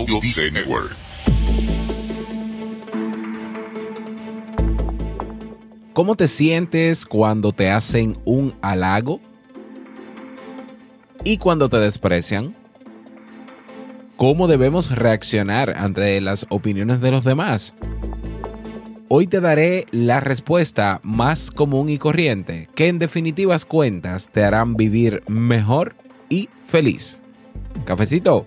Audio Network. ¿Cómo te sientes cuando te hacen un halago? ¿Y cuando te desprecian? ¿Cómo debemos reaccionar ante las opiniones de los demás? Hoy te daré la respuesta más común y corriente, que en definitivas cuentas te harán vivir mejor y feliz. Cafecito.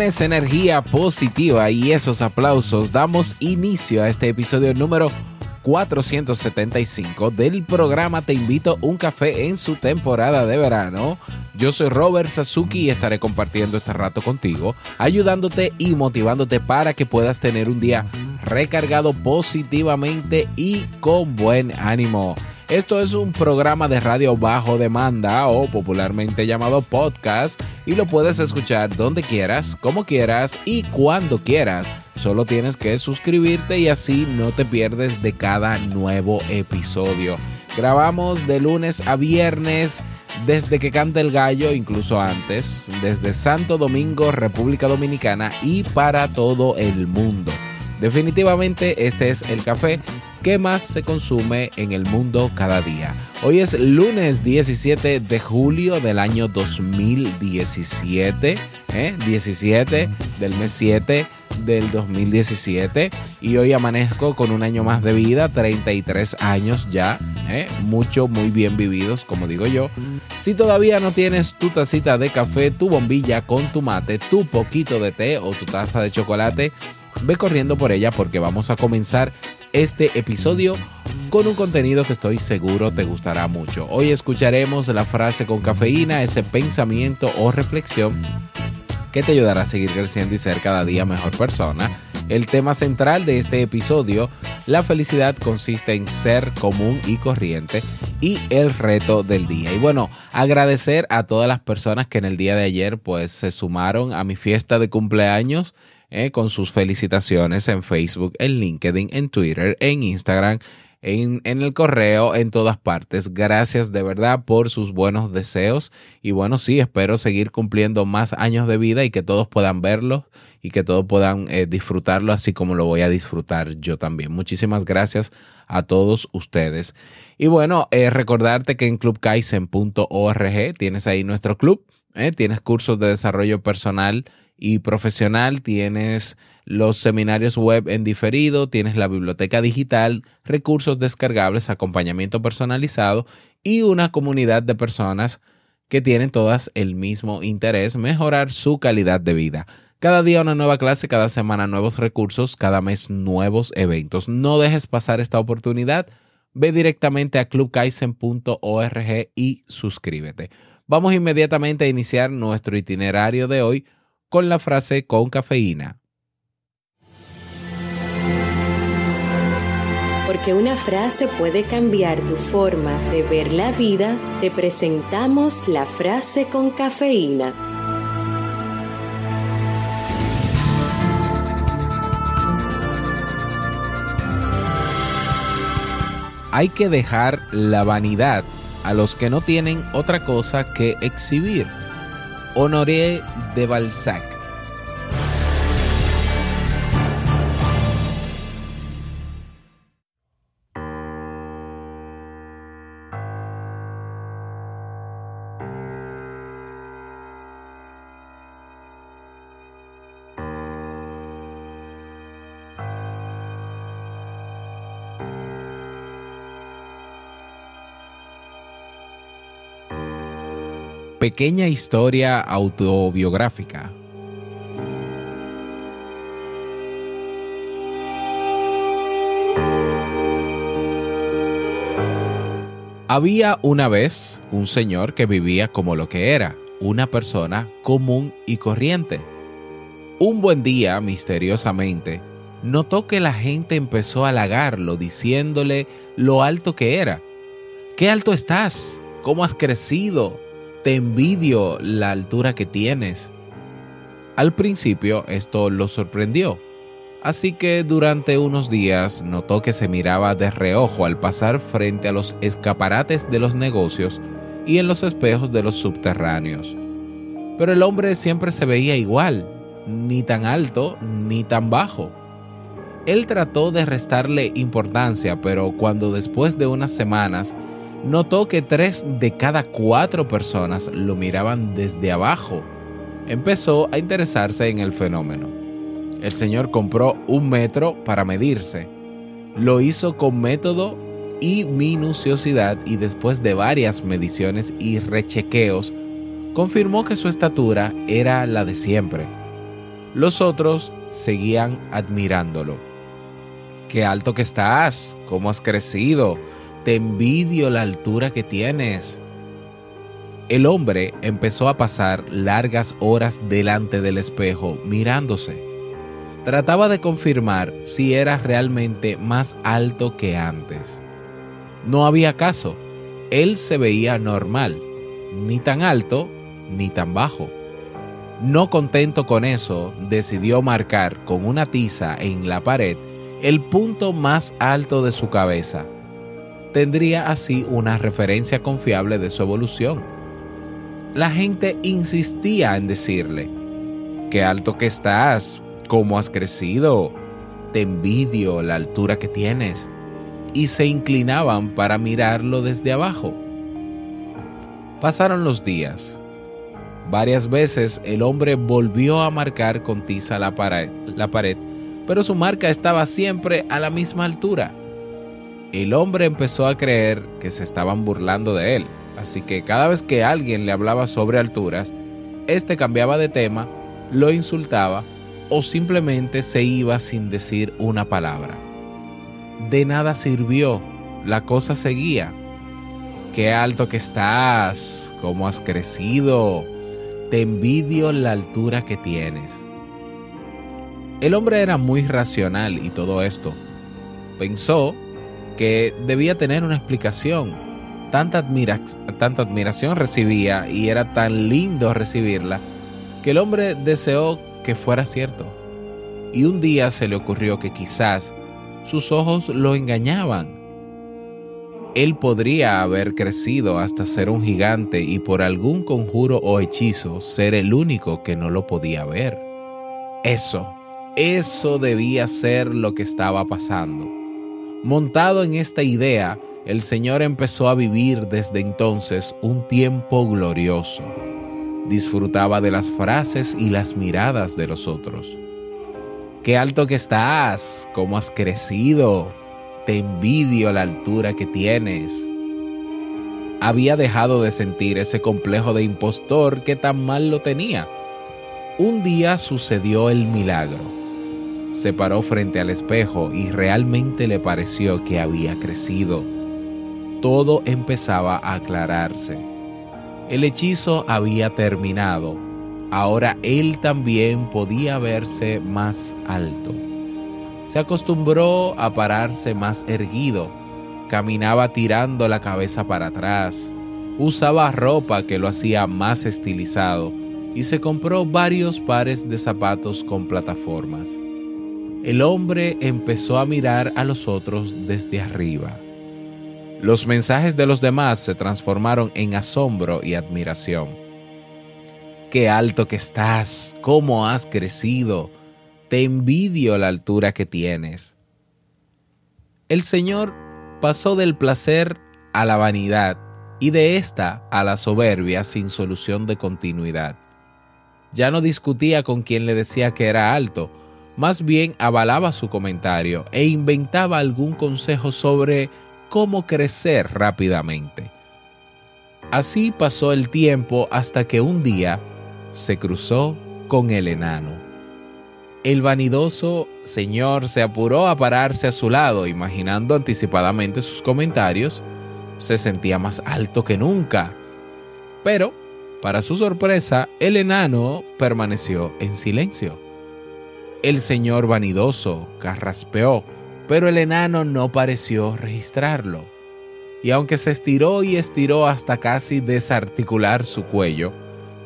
Esa energía positiva y esos aplausos damos inicio a este episodio número 475 del programa Te invito un café en su temporada de verano. Yo soy Robert Sasuki y estaré compartiendo este rato contigo, ayudándote y motivándote para que puedas tener un día recargado positivamente y con buen ánimo. Esto es un programa de radio bajo demanda o popularmente llamado podcast y lo puedes escuchar donde quieras, como quieras y cuando quieras. Solo tienes que suscribirte y así no te pierdes de cada nuevo episodio. Grabamos de lunes a viernes desde que canta el gallo, incluso antes, desde Santo Domingo, República Dominicana y para todo el mundo. Definitivamente este es el café que más se consume en el mundo cada día. Hoy es lunes 17 de julio del año 2017, 17 ¿eh? del mes 7 del 2017 y hoy amanezco con un año más de vida, 33 años ya, ¿eh? mucho, muy bien vividos, como digo yo. Si todavía no tienes tu tacita de café, tu bombilla con tu mate, tu poquito de té o tu taza de chocolate, ve corriendo por ella porque vamos a comenzar este episodio con un contenido que estoy seguro te gustará mucho. Hoy escucharemos la frase con cafeína, ese pensamiento o reflexión que te ayudará a seguir creciendo y ser cada día mejor persona. El tema central de este episodio, la felicidad consiste en ser común y corriente y el reto del día. Y bueno, agradecer a todas las personas que en el día de ayer pues se sumaron a mi fiesta de cumpleaños eh, con sus felicitaciones en Facebook, en LinkedIn, en Twitter, en Instagram, en, en, el correo, en todas partes. Gracias de verdad por sus buenos deseos. Y bueno, sí, espero seguir cumpliendo más años de vida y que todos puedan verlo y que todos puedan eh, disfrutarlo así como lo voy a disfrutar yo también. Muchísimas gracias a todos ustedes. Y bueno, eh, recordarte que en clubkaisen.org tienes ahí nuestro club, tienes cursos de desarrollo personal y profesional, tienes los seminarios web en diferido, tienes la biblioteca digital, recursos descargables, acompañamiento personalizado y una comunidad de personas que tienen todas el mismo interés, mejorar su calidad de vida. Cada día una nueva clase, cada semana nuevos recursos, cada mes nuevos eventos. No dejes pasar esta oportunidad. Ve directamente a clubkaisen.org y suscríbete. Vamos inmediatamente a iniciar nuestro itinerario de hoy con la frase con cafeína. Porque una frase puede cambiar tu forma de ver la vida, te presentamos la frase con cafeína. Hay que dejar la vanidad a los que no tienen otra cosa que exhibir Honoré de Balzac. Pequeña historia autobiográfica. Había una vez un señor que vivía como lo que era, una persona común y corriente. Un buen día, misteriosamente, notó que la gente empezó a halagarlo diciéndole lo alto que era. ¿Qué alto estás? ¿Cómo has crecido? Te envidio la altura que tienes. Al principio esto lo sorprendió así que durante unos días notó que se miraba de reojo al pasar frente a los escaparates de los negocios y en los espejos de los subterráneos. Pero el hombre siempre se veía igual, ni tan alto ni tan bajo. Él trató de restarle importancia, pero cuando después de unas semanas notó que tres de cada cuatro personas lo miraban desde abajo, empezó a interesarse en el fenómeno el señor compró un metro para medirse. Lo hizo con método y minuciosidad y después de varias mediciones y rechequeos, confirmó que su estatura era la de siempre. Los otros seguían admirándolo. Qué alto que estás, cómo has crecido, te envidio la altura que tienes. El hombre empezó a pasar largas horas delante del espejo mirándose trataba de confirmar si era realmente más alto que antes. No había caso, él se veía normal, ni tan alto ni tan bajo. No contento con eso, decidió marcar con una tiza en la pared el punto más alto de su cabeza. Tendría así una referencia confiable de su evolución. La gente insistía en decirle, qué alto que estás, cómo has crecido, te envidio la altura que tienes, y se inclinaban para mirarlo desde abajo. Pasaron los días. Varias veces el hombre volvió a marcar con tiza la pared, la pared, pero su marca estaba siempre a la misma altura. El hombre empezó a creer que se estaban burlando de él, así que cada vez que alguien le hablaba sobre alturas, este cambiaba de tema, lo insultaba o simplemente se iba sin decir una palabra. De nada sirvió, la cosa seguía. Qué alto que estás, cómo has crecido, te envidio la altura que tienes. El hombre era muy racional y todo esto. Pensó que debía tener una explicación. Tanta, tanta admiración recibía y era tan lindo recibirla que el hombre deseó que fuera cierto. Y un día se le ocurrió que quizás sus ojos lo engañaban. Él podría haber crecido hasta ser un gigante y por algún conjuro o hechizo ser el único que no lo podía ver. Eso, eso debía ser lo que estaba pasando. Montado en esta idea, el Señor empezó a vivir desde entonces un tiempo glorioso disfrutaba de las frases y las miradas de los otros. Qué alto que estás, cómo has crecido, te envidio la altura que tienes. Había dejado de sentir ese complejo de impostor que tan mal lo tenía. Un día sucedió el milagro. Se paró frente al espejo y realmente le pareció que había crecido. Todo empezaba a aclararse el hechizo había terminado. Ahora él también podía verse más alto. Se acostumbró a pararse más erguido. Caminaba tirando la cabeza para atrás. Usaba ropa que lo hacía más estilizado y se compró varios pares de zapatos con plataformas. El hombre empezó a mirar a los otros desde arriba. Los mensajes de los demás se transformaron en asombro y admiración. Qué alto que estás, cómo has crecido, te envidio la altura que tienes. El Señor pasó del placer a la vanidad y de esta a la soberbia sin solución de continuidad. Ya no discutía con quien le decía que era alto, más bien avalaba su comentario e inventaba algún consejo sobre cómo crecer rápidamente. Así pasó el tiempo hasta que un día se cruzó con el enano. El vanidoso señor se apuró a pararse a su lado, imaginando anticipadamente sus comentarios. Se sentía más alto que nunca. Pero, para su sorpresa, el enano permaneció en silencio. El señor vanidoso carraspeó, pero el enano no pareció registrarlo. Y aunque se estiró y estiró hasta casi desarticular su cuello,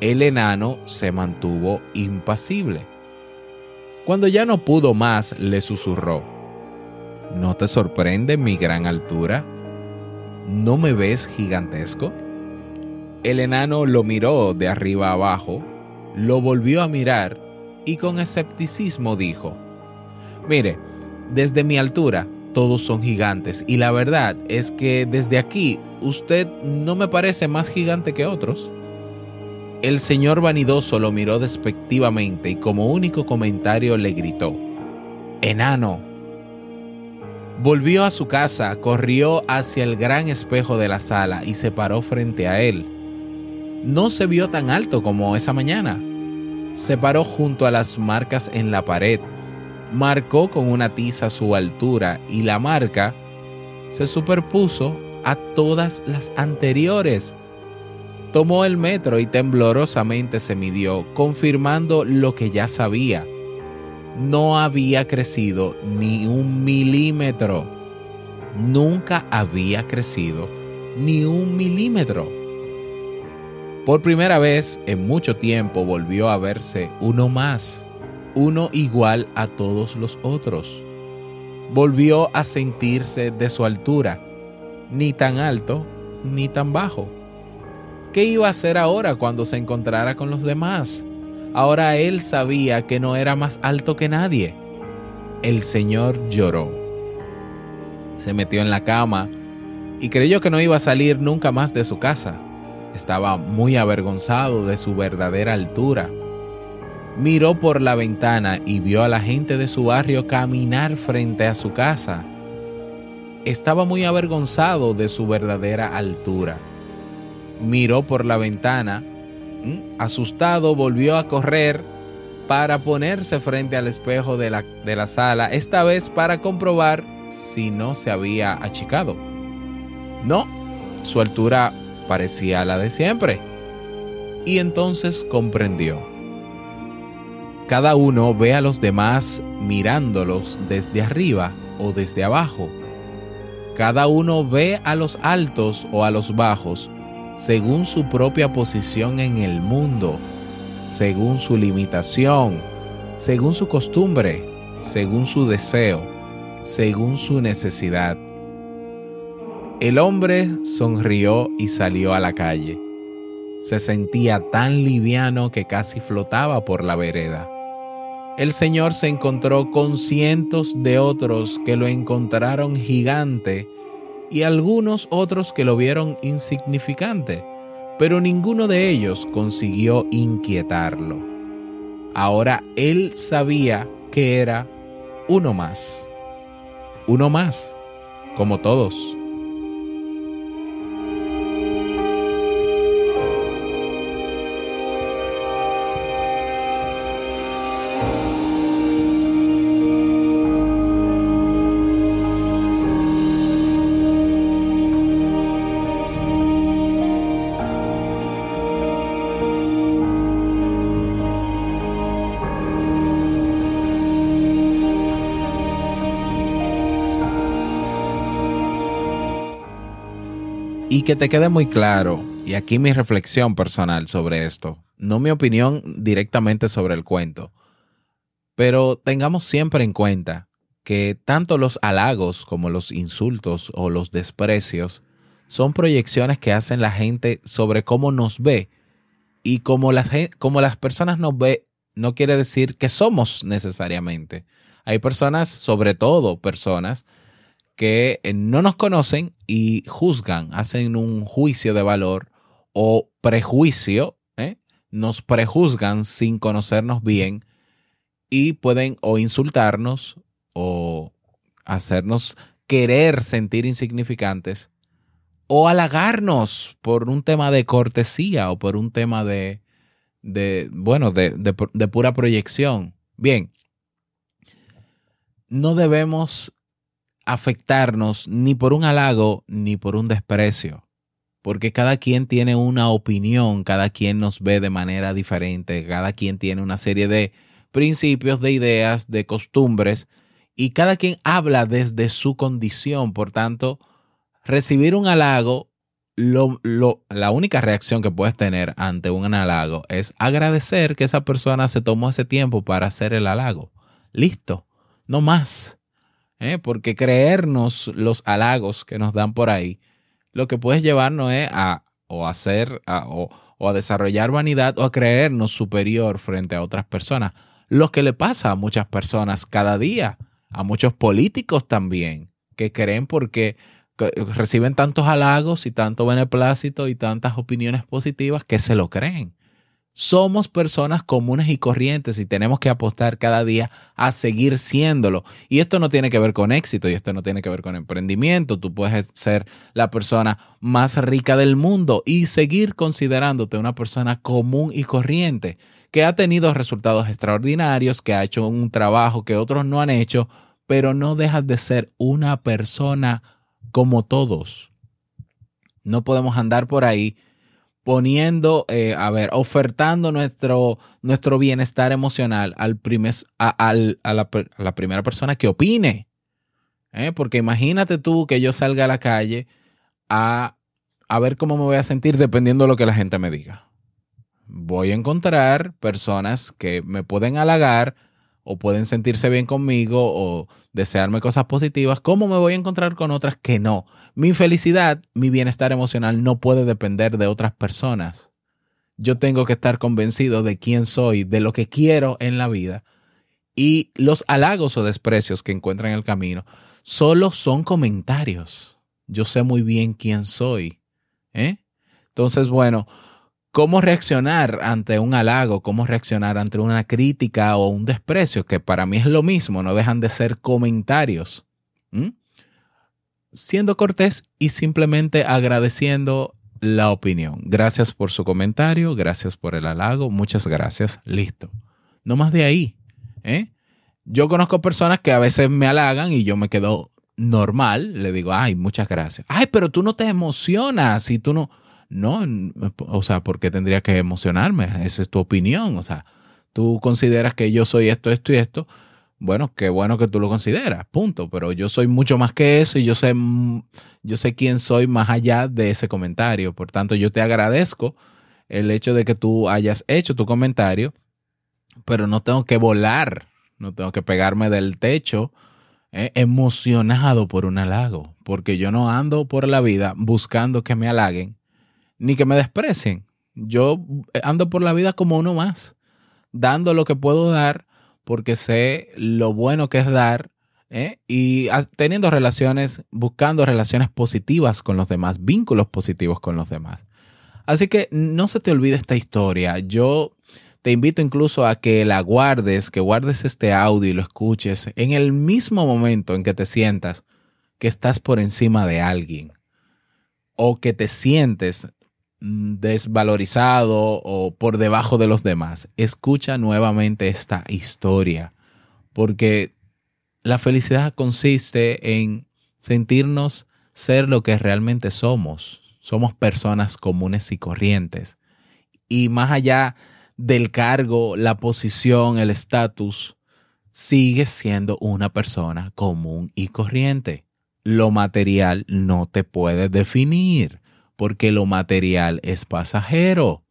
el enano se mantuvo impasible. Cuando ya no pudo más, le susurró, ¿No te sorprende mi gran altura? ¿No me ves gigantesco? El enano lo miró de arriba abajo, lo volvió a mirar y con escepticismo dijo, Mire, desde mi altura todos son gigantes y la verdad es que desde aquí usted no me parece más gigante que otros. El señor vanidoso lo miró despectivamente y como único comentario le gritó, Enano. Volvió a su casa, corrió hacia el gran espejo de la sala y se paró frente a él. No se vio tan alto como esa mañana se paró junto a las marcas en la pared, marcó con una tiza su altura y la marca se superpuso a todas las anteriores. Tomó el metro y temblorosamente se midió, confirmando lo que ya sabía. No había crecido ni un milímetro. Nunca había crecido ni un milímetro. Por primera vez en mucho tiempo volvió a verse uno más, uno igual a todos los otros. Volvió a sentirse de su altura, ni tan alto ni tan bajo. ¿Qué iba a hacer ahora cuando se encontrara con los demás? Ahora él sabía que no era más alto que nadie. El Señor lloró. Se metió en la cama y creyó que no iba a salir nunca más de su casa. Estaba muy avergonzado de su verdadera altura. Miró por la ventana y vio a la gente de su barrio caminar frente a su casa. Estaba muy avergonzado de su verdadera altura. Miró por la ventana, asustado volvió a correr para ponerse frente al espejo de la, de la sala, esta vez para comprobar si no se había achicado. No, su altura parecía la de siempre. Y entonces comprendió. Cada uno ve a los demás mirándolos desde arriba o desde abajo. Cada uno ve a los altos o a los bajos según su propia posición en el mundo, según su limitación, según su costumbre, según su deseo, según su necesidad. El hombre sonrió y salió a la calle. Se sentía tan liviano que casi flotaba por la vereda. El Señor se encontró con cientos de otros que lo encontraron gigante y algunos otros que lo vieron insignificante, pero ninguno de ellos consiguió inquietarlo. Ahora él sabía que era uno más. Uno más, como todos. Que te quede muy claro, y aquí mi reflexión personal sobre esto, no mi opinión directamente sobre el cuento, pero tengamos siempre en cuenta que tanto los halagos como los insultos o los desprecios son proyecciones que hacen la gente sobre cómo nos ve y como las, como las personas nos ve no quiere decir que somos necesariamente. Hay personas, sobre todo personas, que eh, no nos conocen y juzgan, hacen un juicio de valor o prejuicio, ¿eh? nos prejuzgan sin conocernos bien y pueden o insultarnos o hacernos querer sentir insignificantes o halagarnos por un tema de cortesía o por un tema de, de bueno, de, de pura proyección. Bien, no debemos afectarnos ni por un halago ni por un desprecio, porque cada quien tiene una opinión, cada quien nos ve de manera diferente, cada quien tiene una serie de principios, de ideas, de costumbres, y cada quien habla desde su condición. Por tanto, recibir un halago, la única reacción que puedes tener ante un halago es agradecer que esa persona se tomó ese tiempo para hacer el halago. Listo, no más. ¿Eh? Porque creernos los halagos que nos dan por ahí, lo que puedes llevarnos es a o hacer o a desarrollar vanidad o a creernos superior frente a otras personas. Lo que le pasa a muchas personas cada día a muchos políticos también, que creen porque reciben tantos halagos y tanto beneplácito y tantas opiniones positivas que se lo creen. Somos personas comunes y corrientes y tenemos que apostar cada día a seguir siéndolo. Y esto no tiene que ver con éxito y esto no tiene que ver con emprendimiento. Tú puedes ser la persona más rica del mundo y seguir considerándote una persona común y corriente que ha tenido resultados extraordinarios, que ha hecho un trabajo que otros no han hecho, pero no dejas de ser una persona como todos. No podemos andar por ahí poniendo, eh, a ver, ofertando nuestro, nuestro bienestar emocional al a, la, primera persona que opine. ¿eh? Porque imagínate tú que yo salga a la calle a, a ver cómo me voy a sentir dependiendo de lo que la gente me diga voy a encontrar personas que me pueden halagar o pueden sentirse bien conmigo o desearme cosas positivas, ¿cómo me voy a encontrar con otras que no? Mi felicidad, mi bienestar emocional no puede depender de otras personas. Yo tengo que estar convencido de quién soy, de lo que quiero en la vida. Y los halagos o desprecios que encuentro en el camino solo son comentarios. Yo sé muy bien quién soy. ¿eh? Entonces, bueno, cómo reaccionar ante un halago, cómo reaccionar ante una crítica o un desprecio, que para mí es lo mismo, no dejan de ser comentarios. Siendo cortés y simplemente agradeciendo la opinión. Gracias por su comentario, gracias por el halago, muchas gracias, listo. No más de ahí. ¿eh? Yo conozco personas que a veces me halagan y yo me quedo normal, le digo, ay, muchas gracias. Ay, pero tú no te emocionas y tú no no, o sea, ¿por qué tendría que emocionarme? Esa es tu opinión. O sea, tú consideras que yo soy esto, esto y esto. Bueno, qué bueno que tú lo consideras, punto. Pero yo soy mucho más que eso y yo sé, yo sé quién soy más allá de ese comentario. Por tanto, yo te agradezco el hecho de que tú hayas hecho tu comentario, pero no tengo que volar, no tengo que pegarme del techo eh, emocionado por un halago, porque yo no ando por la vida buscando que me halaguen ni que me desprecien. Yo ando por la vida como uno más, dando lo que puedo dar porque sé lo bueno que es dar ¿eh? y teniendo relaciones, buscando relaciones positivas con los demás, vínculos positivos con los demás. Así que no se te olvide esta historia. Yo te invito incluso a que la guardes, que guardes este audio y lo escuches en el mismo momento en que te sientas que estás por encima de alguien o que te sientes desvalorizado o por debajo de los demás, escucha nuevamente esta historia, porque la felicidad consiste en sentirnos ser lo que realmente somos. Somos personas comunes y corrientes. Y más allá del cargo, la posición, el estatus, sigues siendo una persona común y corriente. Lo material no te puede definir porque lo material es pasajero.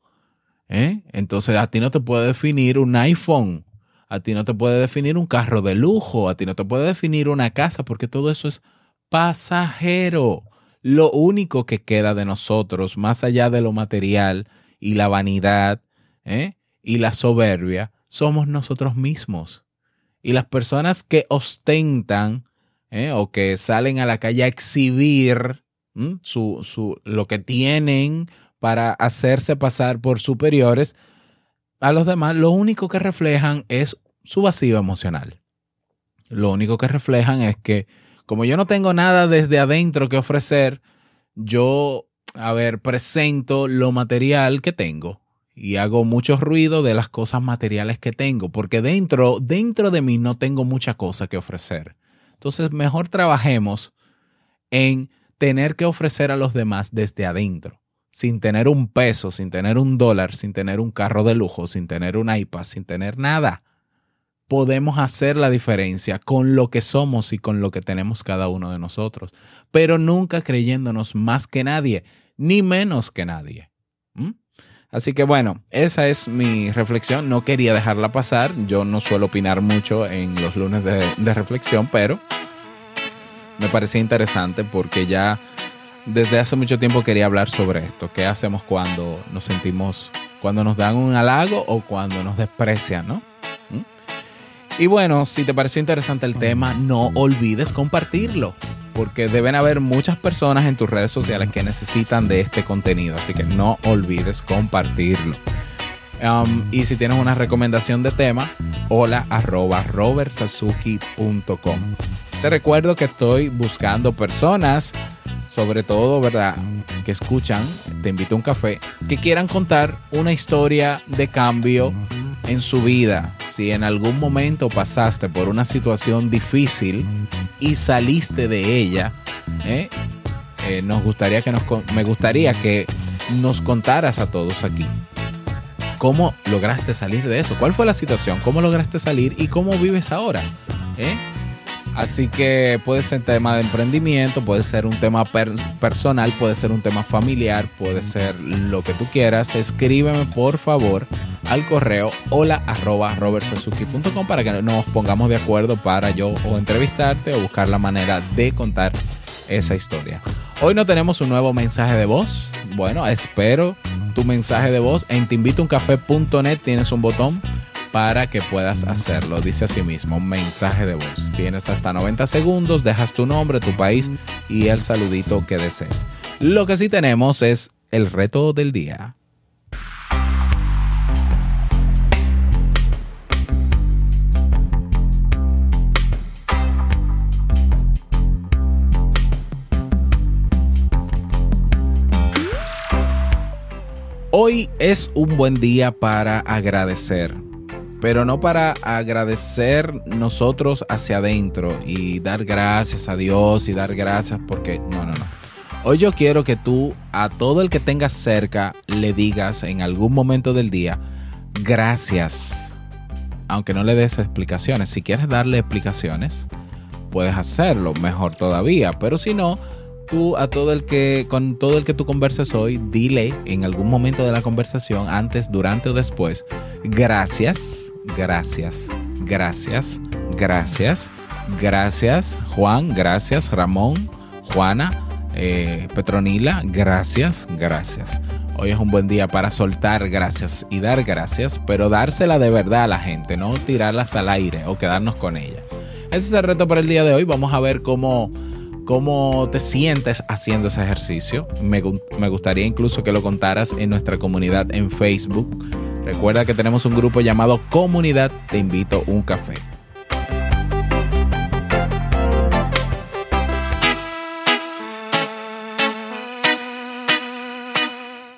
¿eh? Entonces a ti no te puede definir un iPhone, a ti no te puede definir un carro de lujo, a ti no te puede definir una casa, porque todo eso es pasajero. Lo único que queda de nosotros, más allá de lo material y la vanidad ¿eh? y la soberbia, somos nosotros mismos. Y las personas que ostentan ¿eh? o que salen a la calle a exhibir su, su, lo que tienen para hacerse pasar por superiores a los demás, lo único que reflejan es su vacío emocional. Lo único que reflejan es que como yo no tengo nada desde adentro que ofrecer, yo, a ver, presento lo material que tengo y hago mucho ruido de las cosas materiales que tengo, porque dentro, dentro de mí no tengo mucha cosa que ofrecer. Entonces, mejor trabajemos en tener que ofrecer a los demás desde adentro, sin tener un peso, sin tener un dólar, sin tener un carro de lujo, sin tener un iPad, sin tener nada. Podemos hacer la diferencia con lo que somos y con lo que tenemos cada uno de nosotros, pero nunca creyéndonos más que nadie, ni menos que nadie. Así que bueno, esa es mi reflexión. No quería dejarla pasar. Yo no suelo opinar mucho en los lunes de reflexión, pero me parecía interesante porque ya desde hace mucho tiempo quería hablar sobre esto. ¿Qué hacemos cuando nos sentimos, cuando nos dan un halago o cuando nos desprecian, no? ¿Mm? Y bueno, si te pareció interesante el tema, no olvides compartirlo, porque deben haber muchas personas en tus redes sociales que necesitan de este contenido, así que no olvides compartirlo. Um, y si tienes una recomendación de tema, hola arroba robertsazuki.com. Te recuerdo que estoy buscando personas, sobre todo, ¿verdad? Que escuchan, te invito a un café, que quieran contar una historia de cambio en su vida. Si en algún momento pasaste por una situación difícil y saliste de ella, ¿eh? Eh, nos gustaría que nos, me gustaría que nos contaras a todos aquí. ¿Cómo lograste salir de eso? ¿Cuál fue la situación? ¿Cómo lograste salir y cómo vives ahora? ¿Eh? Así que puede ser tema de emprendimiento, puede ser un tema personal, puede ser un tema familiar, puede ser lo que tú quieras. Escríbeme por favor al correo hola arroba para que nos pongamos de acuerdo para yo o entrevistarte o buscar la manera de contar esa historia. Hoy no tenemos un nuevo mensaje de voz. Bueno, espero tu mensaje de voz en teinvitouncafé.net tienes un botón para que puedas hacerlo. Dice así mismo, mensaje de voz. Tienes hasta 90 segundos, dejas tu nombre, tu país y el saludito que desees. Lo que sí tenemos es el reto del día. Hoy es un buen día para agradecer pero no para agradecer nosotros hacia adentro y dar gracias a Dios y dar gracias porque no, no, no. Hoy yo quiero que tú a todo el que tengas cerca le digas en algún momento del día gracias, aunque no le des explicaciones. Si quieres darle explicaciones, puedes hacerlo, mejor todavía, pero si no, tú a todo el que con todo el que tú converses hoy, dile en algún momento de la conversación, antes, durante o después, gracias gracias, gracias, gracias, gracias, Juan, gracias, Ramón, Juana, eh, Petronila, gracias, gracias. Hoy es un buen día para soltar gracias y dar gracias, pero dársela de verdad a la gente, no tirarlas al aire o quedarnos con ella. Ese es el reto para el día de hoy. Vamos a ver cómo, cómo te sientes haciendo ese ejercicio. Me, me gustaría incluso que lo contaras en nuestra comunidad en Facebook Recuerda que tenemos un grupo llamado Comunidad Te Invito un Café.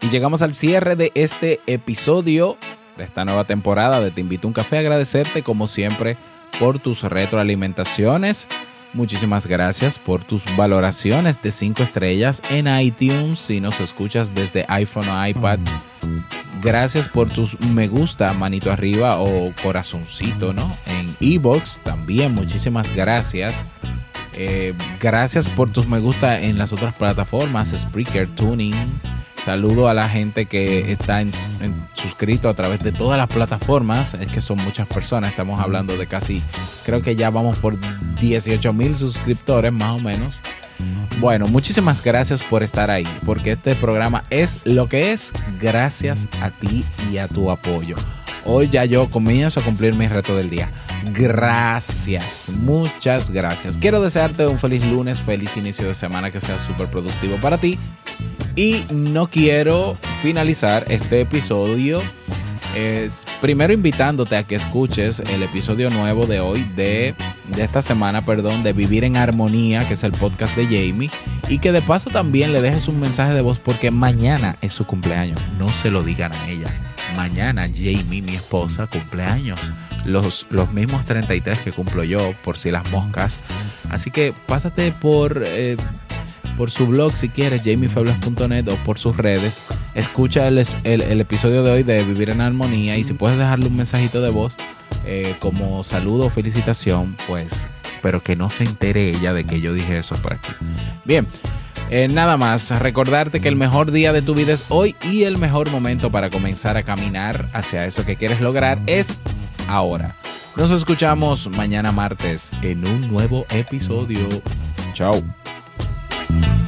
Y llegamos al cierre de este episodio de esta nueva temporada de Te Invito un Café. Agradecerte como siempre por tus retroalimentaciones. Muchísimas gracias por tus valoraciones de 5 estrellas en iTunes si nos escuchas desde iPhone o iPad Gracias por tus me gusta, manito arriba o corazoncito, ¿no? En Ebox también, muchísimas gracias. Eh, gracias por tus me gusta en las otras plataformas, Spreaker, Tuning. Saludo a la gente que está en, suscrito a través de todas las plataformas. Es que son muchas personas. Estamos hablando de casi, creo que ya vamos por 18 mil suscriptores más o menos. Bueno, muchísimas gracias por estar ahí, porque este programa es lo que es gracias a ti y a tu apoyo. Hoy ya yo comienzo a cumplir mi reto del día. Gracias, muchas gracias. Quiero desearte un feliz lunes, feliz inicio de semana que sea súper productivo para ti. Y no quiero finalizar este episodio primero invitándote a que escuches el episodio nuevo de hoy, de, de esta semana, perdón, de Vivir en Armonía, que es el podcast de Jamie, y que de paso también le dejes un mensaje de voz porque mañana es su cumpleaños. No se lo digan a ella. Mañana Jamie, mi esposa, cumpleaños. Los, los mismos 33 que cumplo yo, por si las moscas. Así que pásate por... Eh, por su blog si quieres, jamiefebles.net o por sus redes. Escucha el, episodio de hoy de Vivir en Armonía y si puedes dejarle un mensajito de voz eh, como saludo o felicitación, pues, pero que no se entere ella de que yo dije eso por aquí. Bien. Eh, nada más, recordarte que el mejor día de tu vida es hoy y el mejor momento para comenzar a caminar hacia eso que quieres lograr es ahora. Nos escuchamos mañana martes en un nuevo episodio. Chao. Thank you.